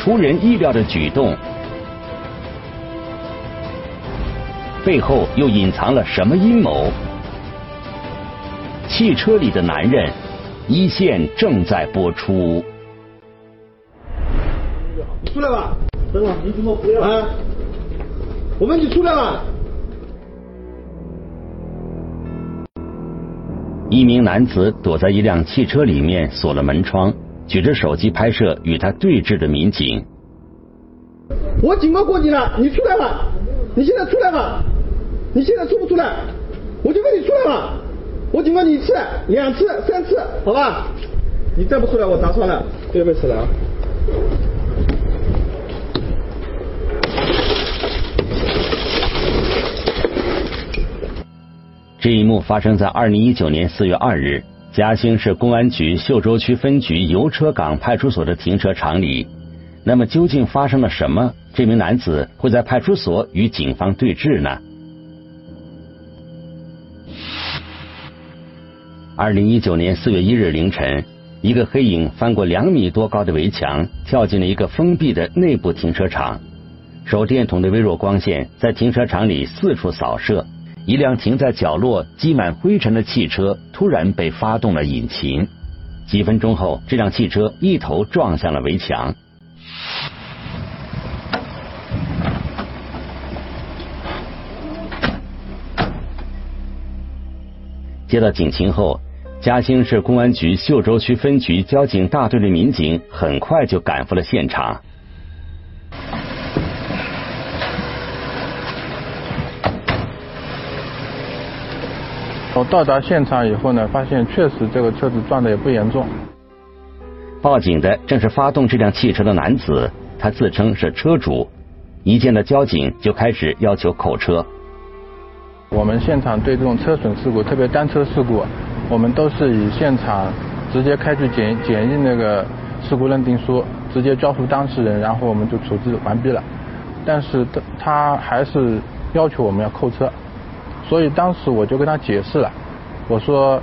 出人意料的举动，背后又隐藏了什么阴谋？汽车里的男人，一线正在播出。你出来吧，等会你怎么回来？啊，我问你出来吧。一名男子躲在一辆汽车里面，锁了门窗，举着手机拍摄与他对峙的民警。我警告过你了，你出来吧！你现在出来吧！你现在出不出来？我就问你出来吧！我警告你一次、两次、三次，好吧？你再不出来，我砸算了，别别出来啊！这一幕发生在二零一九年四月二日，嘉兴市公安局秀洲区分局油车港派出所的停车场里。那么究竟发生了什么？这名男子会在派出所与警方对峙呢？二零一九年四月一日凌晨，一个黑影翻过两米多高的围墙，跳进了一个封闭的内部停车场。手电筒的微弱光线在停车场里四处扫射。一辆停在角落、积满灰尘的汽车突然被发动了引擎，几分钟后，这辆汽车一头撞向了围墙。接到警情后，嘉兴市公安局秀洲区分局交警大队的民警很快就赶赴了现场。我到达现场以后呢，发现确实这个车子撞的也不严重。报警的正是发动这辆汽车的男子，他自称是车主。一见到交警就开始要求扣车。我们现场对这种车损事故，特别单车事故，我们都是以现场直接开具检检验那个事故认定书，直接交付当事人，然后我们就处置完毕了。但是他他还是要求我们要扣车。所以当时我就跟他解释了，我说，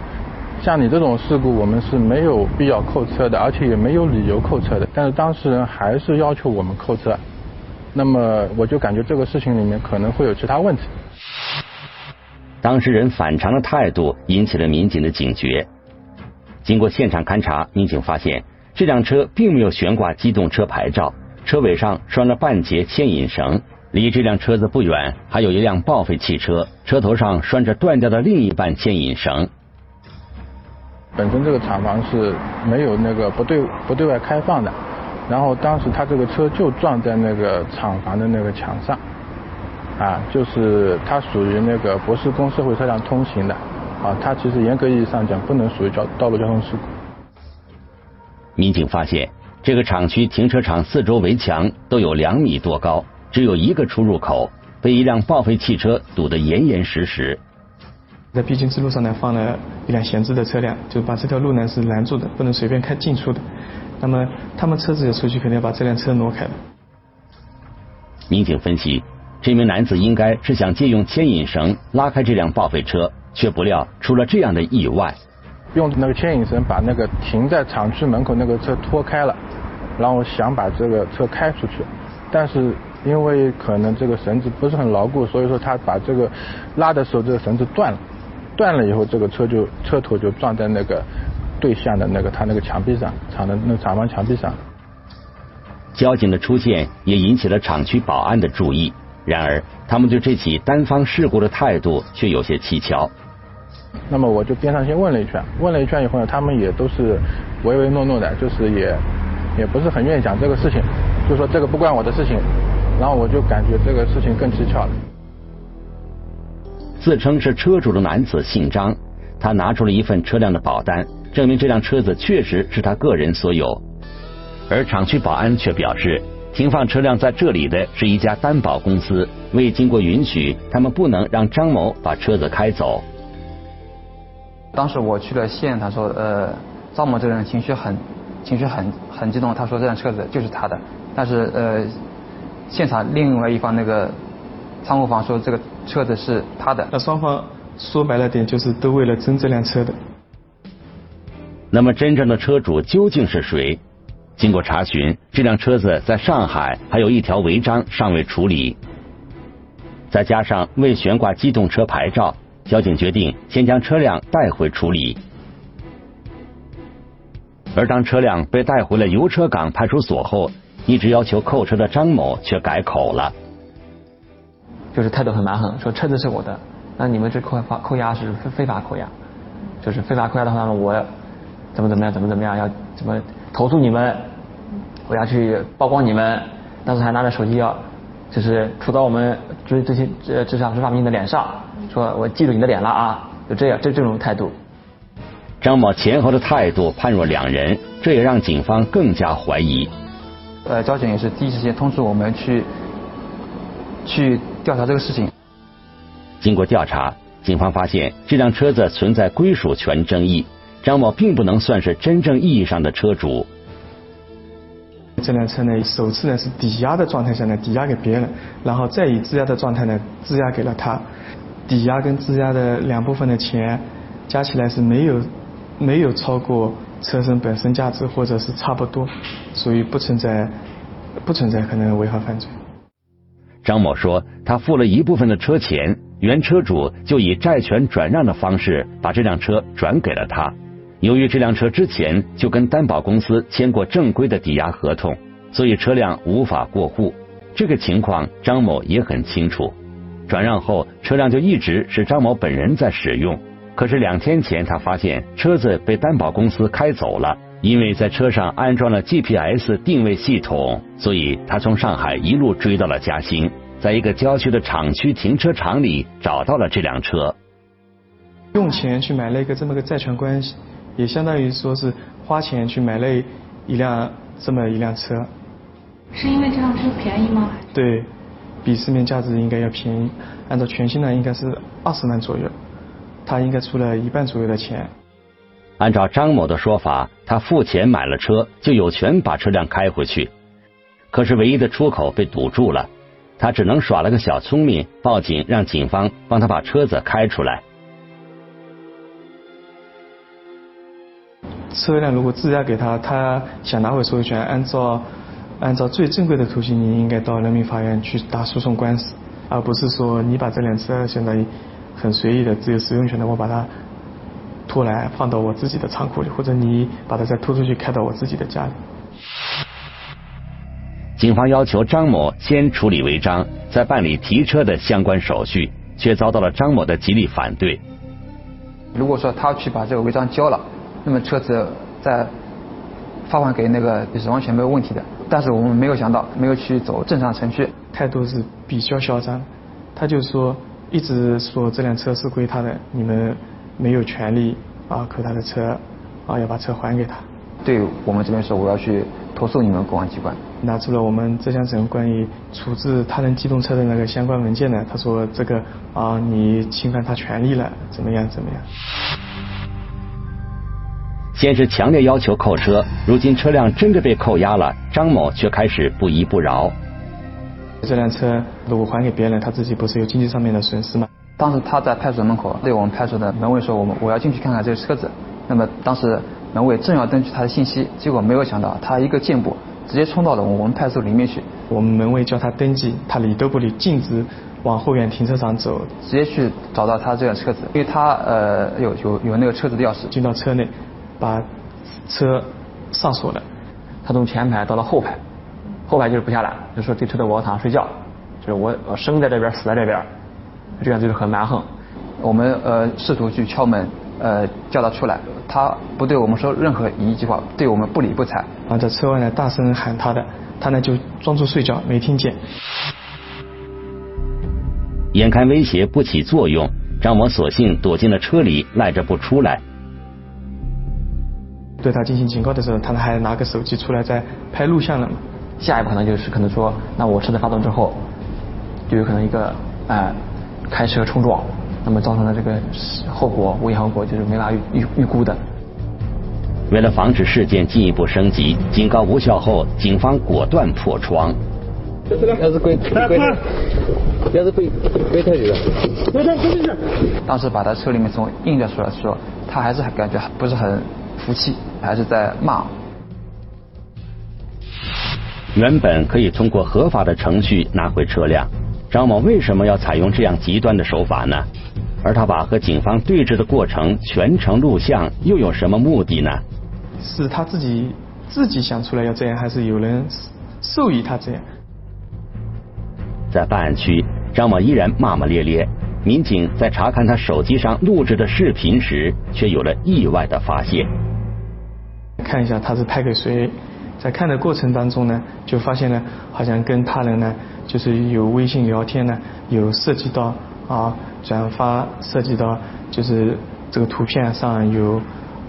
像你这种事故，我们是没有必要扣车的，而且也没有理由扣车的。但是当事人还是要求我们扣车，那么我就感觉这个事情里面可能会有其他问题。当事人反常的态度引起了民警的警觉。经过现场勘查，民警发现这辆车并没有悬挂机动车牌照，车尾上拴了半截牵引绳。离这辆车子不远，还有一辆报废汽车，车头上拴着断掉的另一半牵引绳。本身这个厂房是没有那个不对不对外开放的，然后当时他这个车就撞在那个厂房的那个墙上，啊，就是它属于那个不是供社会车辆通行的，啊，它其实严格意义上讲不能属于交道路交通事故。民警发现，这个厂区停车场四周围墙都有两米多高。只有一个出入口，被一辆报废汽车堵得严严实实。在必经之路上呢，放了一辆闲置的车辆，就把这条路呢是拦住的，不能随便开进出的。那么他们车子要出去，肯定要把这辆车挪开。民警分析，这名男子应该是想借用牵引绳拉开这辆报废车，却不料出了这样的意外。用那个牵引绳把那个停在厂区门口那个车拖开了，然后想把这个车开出去，但是。因为可能这个绳子不是很牢固，所以说他把这个拉的时候，这个绳子断了，断了以后，这个车就车头就撞在那个对向的那个他那个墙壁上，厂的那厂房墙壁上。交警的出现也引起了厂区保安的注意，然而他们对这起单方事故的态度却有些蹊跷。那么我就边上先问了一圈，问了一圈以后呢，他们也都是唯唯诺诺的，就是也也不是很愿意讲这个事情，就说这个不关我的事情。然后我就感觉这个事情更蹊跷了。自称是车主的男子姓张，他拿出了一份车辆的保单，证明这辆车子确实是他个人所有。而厂区保安却表示，停放车辆在这里的是一家担保公司，未经过允许，他们不能让张某把车子开走。当时我去了县，他说，呃，张某这个人情绪很情绪很很激动，他说这辆车子就是他的，但是呃。现场另外一方那个仓库房说这个车子是他的。那双方说白了点就是都为了争这辆车的。那么真正的车主究竟是谁？经过查询，这辆车子在上海还有一条违章尚未处理，再加上未悬挂机动车牌照，交警决定先将车辆带回处理。而当车辆被带回了油车港派出所后，一直要求扣车的张某却改口了，就是态度很蛮横，说车子是我的，那你们这扣发扣押是非法扣押，就是非法扣押的话，我怎么怎么样，怎么怎么样，要怎么投诉你们。我要去曝光你们，当时还拿着手机要，就是杵到我们追这些这执法执法民警的脸上，说我记住你的脸了啊，就这样，这这种态度。张某前后的态度判若两人，这也让警方更加怀疑。呃，交警也是第一时间通知我们去去调查这个事情。经过调查，警方发现这辆车子存在归属权争议，张某并不能算是真正意义上的车主。这辆车呢，首次呢是抵押的状态下呢抵押给别人，然后再以质押的状态呢质押给了他。抵押跟质押的两部分的钱加起来是没有没有超过车身本身价值，或者是差不多，所以不存在不存在可能违法犯罪。张某说，他付了一部分的车钱，原车主就以债权转让的方式把这辆车转给了他。由于这辆车之前就跟担保公司签过正规的抵押合同，所以车辆无法过户。这个情况张某也很清楚。转让后，车辆就一直是张某本人在使用。可是两天前，他发现车子被担保公司开走了，因为在车上安装了 GPS 定位系统，所以他从上海一路追到了嘉兴，在一个郊区的厂区停车场里找到了这辆车。用钱去买了一个这么个债权关系。也相当于说是花钱去买了一辆这么一辆车，是因为这辆车便宜吗？对，比市面价值应该要便宜。按照全新的应该是二十万左右，他应该出了一半左右的钱。按照张某的说法，他付钱买了车，就有权把车辆开回去。可是唯一的出口被堵住了，他只能耍了个小聪明，报警让警方帮他把车子开出来。车辆如果质押给他，他想拿回所有权，按照按照最正规的途径，你应该到人民法院去打诉讼官司，而不是说你把这辆车相当于很随意的只有使用权的，我把它拖来放到我自己的仓库里，或者你把它再拖出去开到我自己的家里。警方要求张某先处理违章，再办理提车的相关手续，却遭到了张某的极力反对。如果说他去把这个违章交了。那么车子再发还给那个是完全没有问题的，但是我们没有想到，没有去走正常程序，态度是比较嚣张。他就说一直说这辆车是归他的，你们没有权利啊扣他的车啊要把车还给他。对我们这边说我要去投诉你们公安机关，拿出了我们浙江省关于处置他人机动车的那个相关文件呢。他说这个啊你侵犯他权利了，怎么样怎么样。先是强烈要求扣车，如今车辆真的被扣押了，张某却开始不依不饶。这辆车如果还给别人，他自己不是有经济上面的损失吗？当时他在派出所门口对我们派出所的门卫说：“我们我要进去看看这个车子。”那么当时门卫正要登记他的信息，结果没有想到他一个箭步直接冲到了我们派出所里面去。我们门卫叫他登记，他理都不理，径直往后院停车场走，直接去找到他这辆车子，因为他呃有有有那个车子的钥匙，进到车内。把车上锁了，他从前排到了后排，后排就是不下来，就说这车的我躺上睡觉，就是我我生在这边死在这边，这样就是很蛮横。我们呃试图去敲门，呃叫他出来，他不对我们说任何一句话，对我们不理不睬。然后，在车外呢大声喊他的，他呢就装作睡觉没听见。眼看威胁不起作用，张某索性躲进了车里，赖着不出来。对他进行警告的时候，他还拿个手机出来在拍录像了嘛？下一步可能就是可能说，那我车子发动之后，就有可能一个呃开车冲撞，那么造成的这个后果危险后果就是没法预预估的。为了防止事件进一步升级，警告无效后，警方果断破窗。要是鬼鬼，要是鬼鬼太厉害，鬼太出去。当时把他车里面从印着出来说，他还是感觉不是很。服气还是在骂。原本可以通过合法的程序拿回车辆，张某为什么要采用这样极端的手法呢？而他把和警方对峙的过程全程录像，又有什么目的呢？是他自己自己想出来要这样，还是有人授意他这样？在办案区，张某依然骂骂咧咧。民警在查看他手机上录制的视频时，却有了意外的发现。看一下他是拍给谁，在看的过程当中呢，就发现呢，好像跟他人呢，就是有微信聊天呢，有涉及到啊转发，涉及到就是这个图片上有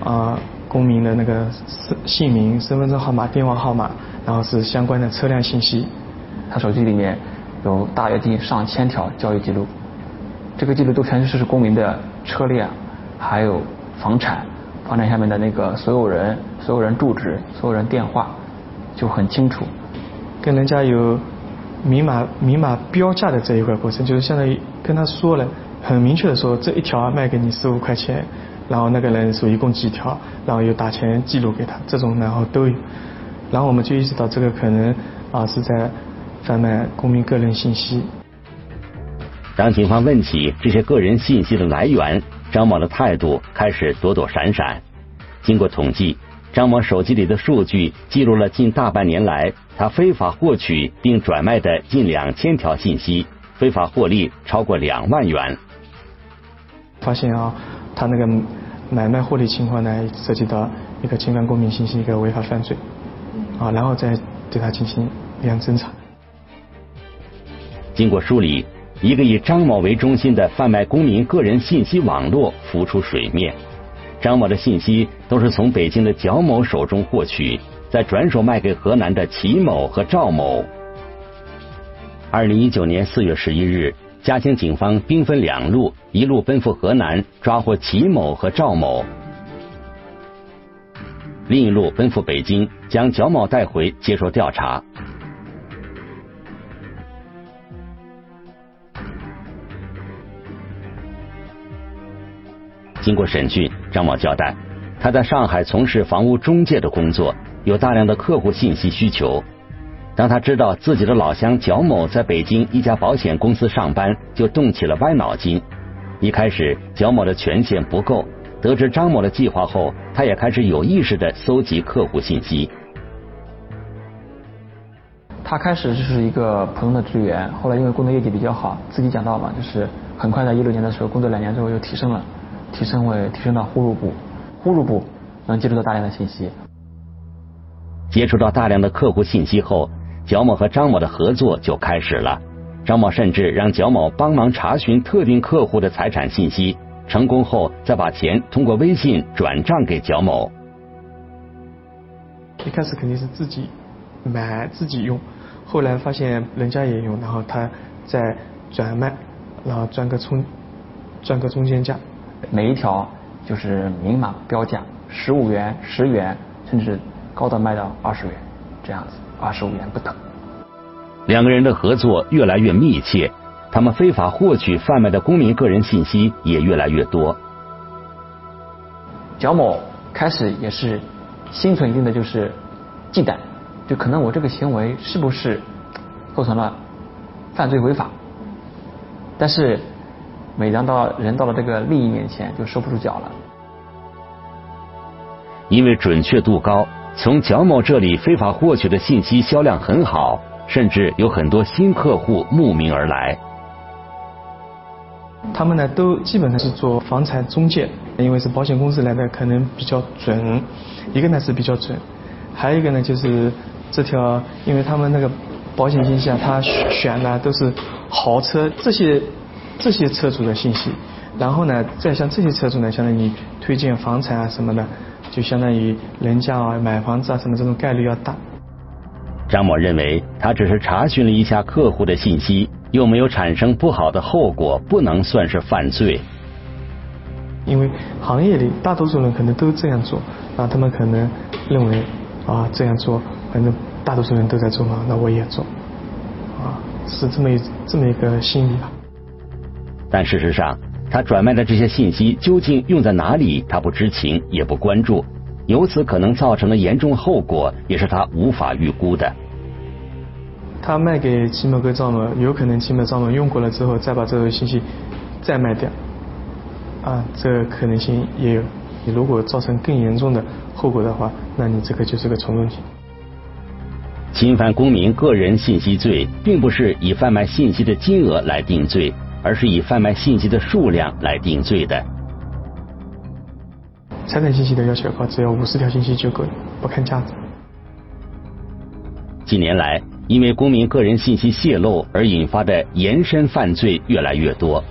啊公民的那个姓姓名、身份证号码、电话号码，然后是相关的车辆信息。他手机里面有大约近上千条交易记录。这个记录都全是公民的车辆，还有房产，房产下面的那个所有人、所有人住址、所有人电话，就很清楚。跟人家有明码明码标价的这一块过程，就是相当于跟他说了，很明确的说这一条卖给你十五块钱，然后那个人说一共几条，然后又打钱记录给他，这种然后都有。然后我们就意识到这个可能啊是在贩卖公民个人信息。当警方问起这些个人信息的来源，张某的态度开始躲躲闪闪。经过统计，张某手机里的数据记录了近大半年来他非法获取并转卖的近两千条信息，非法获利超过两万元。发现啊，他那个买卖获利情况呢，涉及到一个侵犯公民信息，一个违法犯罪啊，然后再对他进行立案侦查。经过梳理。一个以张某为中心的贩卖公民个人信息网络浮出水面。张某的信息都是从北京的蒋某手中获取，再转手卖给河南的齐某和赵某。二零一九年四月十一日，嘉兴警方兵分两路，一路奔赴河南抓获齐某和赵某，另一路奔赴北京，将蒋某带回接受调查。经过审讯，张某交代，他在上海从事房屋中介的工作，有大量的客户信息需求。当他知道自己的老乡蒋某在北京一家保险公司上班，就动起了歪脑筋。一开始，蒋某的权限不够，得知张某的计划后，他也开始有意识的搜集客户信息。他开始就是一个普通的职员，后来因为工作业绩比较好，自己讲到嘛，就是很快在一六年的时候，工作两年之后又提升了。提升为提升到呼入部，呼入部能接触到大量的信息。接触到大量的客户信息后，蒋某和张某的合作就开始了。张某甚至让蒋某帮忙查询特定客户的财产信息，成功后再把钱通过微信转账给蒋某。一开始肯定是自己买自己用，后来发现人家也用，然后他再转卖，然后赚个中赚个中间价。每一条就是明码标价，十五元、十元，甚至高的卖到二十元，这样子，二十五元不等。两个人的合作越来越密切，他们非法获取、贩卖的公民个人信息也越来越多。蒋某开始也是心存一定的就是忌惮，就可能我这个行为是不是构成了犯罪违法？但是。每当到人到了这个利益面前，就收不住脚了。因为准确度高，从蒋某这里非法获取的信息销量很好，甚至有很多新客户慕名而来。他们呢，都基本上是做房产中介，因为是保险公司来的，可能比较准。一个呢是比较准，还有一个呢就是这条，因为他们那个保险信息啊，他选的都是豪车这些。这些车主的信息，然后呢，再向这些车主呢，相当于推荐房产啊什么的，就相当于人家啊买房子啊什么这种概率要大。张某认为，他只是查询了一下客户的信息，又没有产生不好的后果，不能算是犯罪。因为行业里大多数人可能都这样做，那他们可能认为啊这样做，反正大多数人都在做嘛，那我也做，啊是这么一这么一个心理吧。但事实上，他转卖的这些信息究竟用在哪里，他不知情也不关注，由此可能造成的严重后果也是他无法预估的。他卖给奇某哥赵某，有可能期末赵某用过了之后，再把这个信息再卖掉，啊，这个可能性也有。你如果造成更严重的后果的话，那你这个就是个从重刑。侵犯公民个人信息罪，并不是以贩卖信息的金额来定罪，而是以贩卖信息的数量来定罪的。财产信息的要求高，只要五十条信息就够了，不看价值。近年来，因为公民个人信息泄露而引发的延伸犯罪越来越多。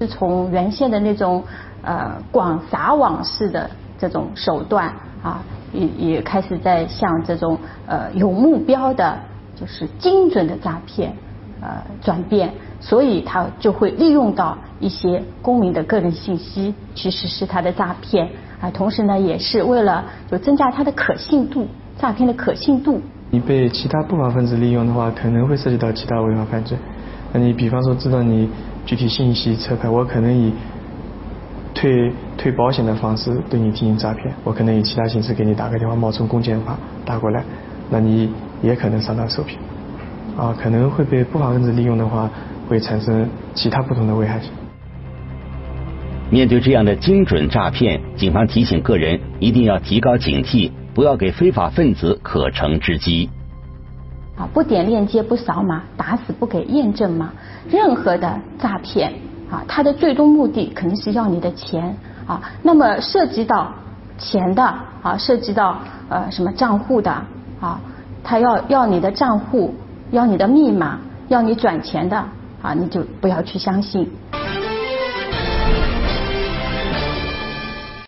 是从原先的那种呃广撒网式的这种手段啊。也也开始在向这种呃有目标的，就是精准的诈骗呃转变，所以他就会利用到一些公民的个人信息去实施他的诈骗啊，同时呢也是为了就增加它的可信度，诈骗的可信度。你被其他不法分子利用的话，可能会涉及到其他违法犯罪。那你比方说知道你具体信息车牌，我可能以。退退保险的方式对你进行诈骗，我可能以其他形式给你打个电话，冒充公检法打过来，那你也可能上当受骗，啊，可能会被不法分子利用的话，会产生其他不同的危害性。面对这样的精准诈骗，警方提醒个人一定要提高警惕，不要给非法分子可乘之机。啊，不点链接，不扫码，打死不给验证码，任何的诈骗。啊，它的最终目的肯定是要你的钱啊。那么涉及到钱的啊，涉及到呃什么账户的啊，他要要你的账户，要你的密码，要你转钱的啊，你就不要去相信。